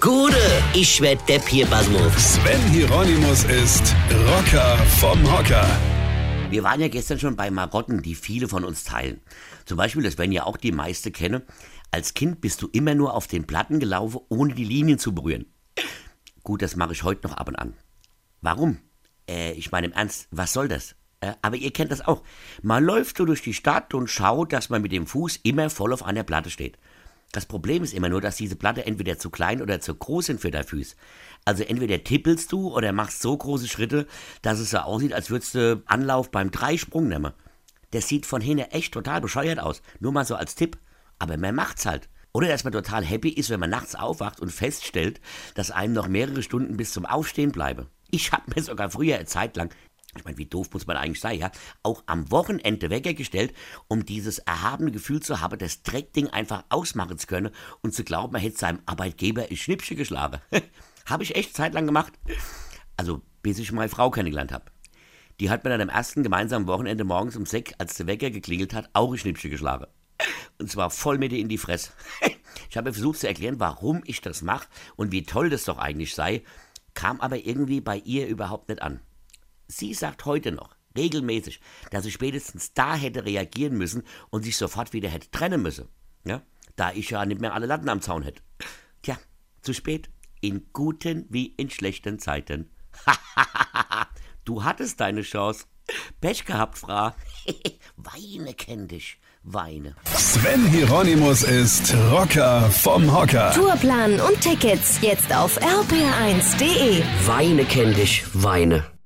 Gude, ich werd Depp hier, Basmus. Sven Hieronymus ist Rocker vom Hocker. Wir waren ja gestern schon bei Marotten, die viele von uns teilen. Zum Beispiel, das werden ja auch die meisten kennen. Als Kind bist du immer nur auf den Platten gelaufen, ohne die Linien zu berühren. Gut, das mache ich heute noch ab und an. Warum? Äh, ich meine im Ernst, was soll das? Äh, aber ihr kennt das auch. Man läuft so durch die Stadt und schaut, dass man mit dem Fuß immer voll auf einer Platte steht. Das Problem ist immer nur, dass diese Platte entweder zu klein oder zu groß sind für dein Fuß. Also entweder tippelst du oder machst so große Schritte, dass es so aussieht, als würdest du Anlauf beim Dreisprung nehmen. Das sieht von hinten echt total bescheuert aus. Nur mal so als Tipp. Aber man macht's halt. Oder dass man total happy ist, wenn man nachts aufwacht und feststellt, dass einem noch mehrere Stunden bis zum Aufstehen bleibe. Ich hab mir sogar früher eine Zeit lang ich meine, wie doof muss man eigentlich sein, ja? Auch am Wochenende Wecker gestellt, um dieses erhabene Gefühl zu haben, das Dreckding einfach ausmachen zu können und zu glauben, man hätte seinem Arbeitgeber ein Schnippchen geschlagen. habe ich echt zeitlang gemacht. Also, bis ich meine Frau kennengelernt habe. Die hat mir dann am ersten gemeinsamen Wochenende morgens um sechs, als der Wecker geklingelt hat, auch ein Schnippchen geschlagen. Und zwar voll mit in die Fresse. Ich habe versucht zu erklären, warum ich das mache und wie toll das doch eigentlich sei, kam aber irgendwie bei ihr überhaupt nicht an. Sie sagt heute noch, regelmäßig, dass sie spätestens da hätte reagieren müssen und sich sofort wieder hätte trennen müssen. Ja? Da ich ja nicht mehr alle Latten am Zaun hätte. Tja, zu spät. In guten wie in schlechten Zeiten. du hattest deine Chance. Pech gehabt, Fra. Weine kenn dich. Weine. Sven Hieronymus ist Rocker vom Hocker. Tourplan und Tickets jetzt auf rpr1.de. Weine kenn dich, Weine.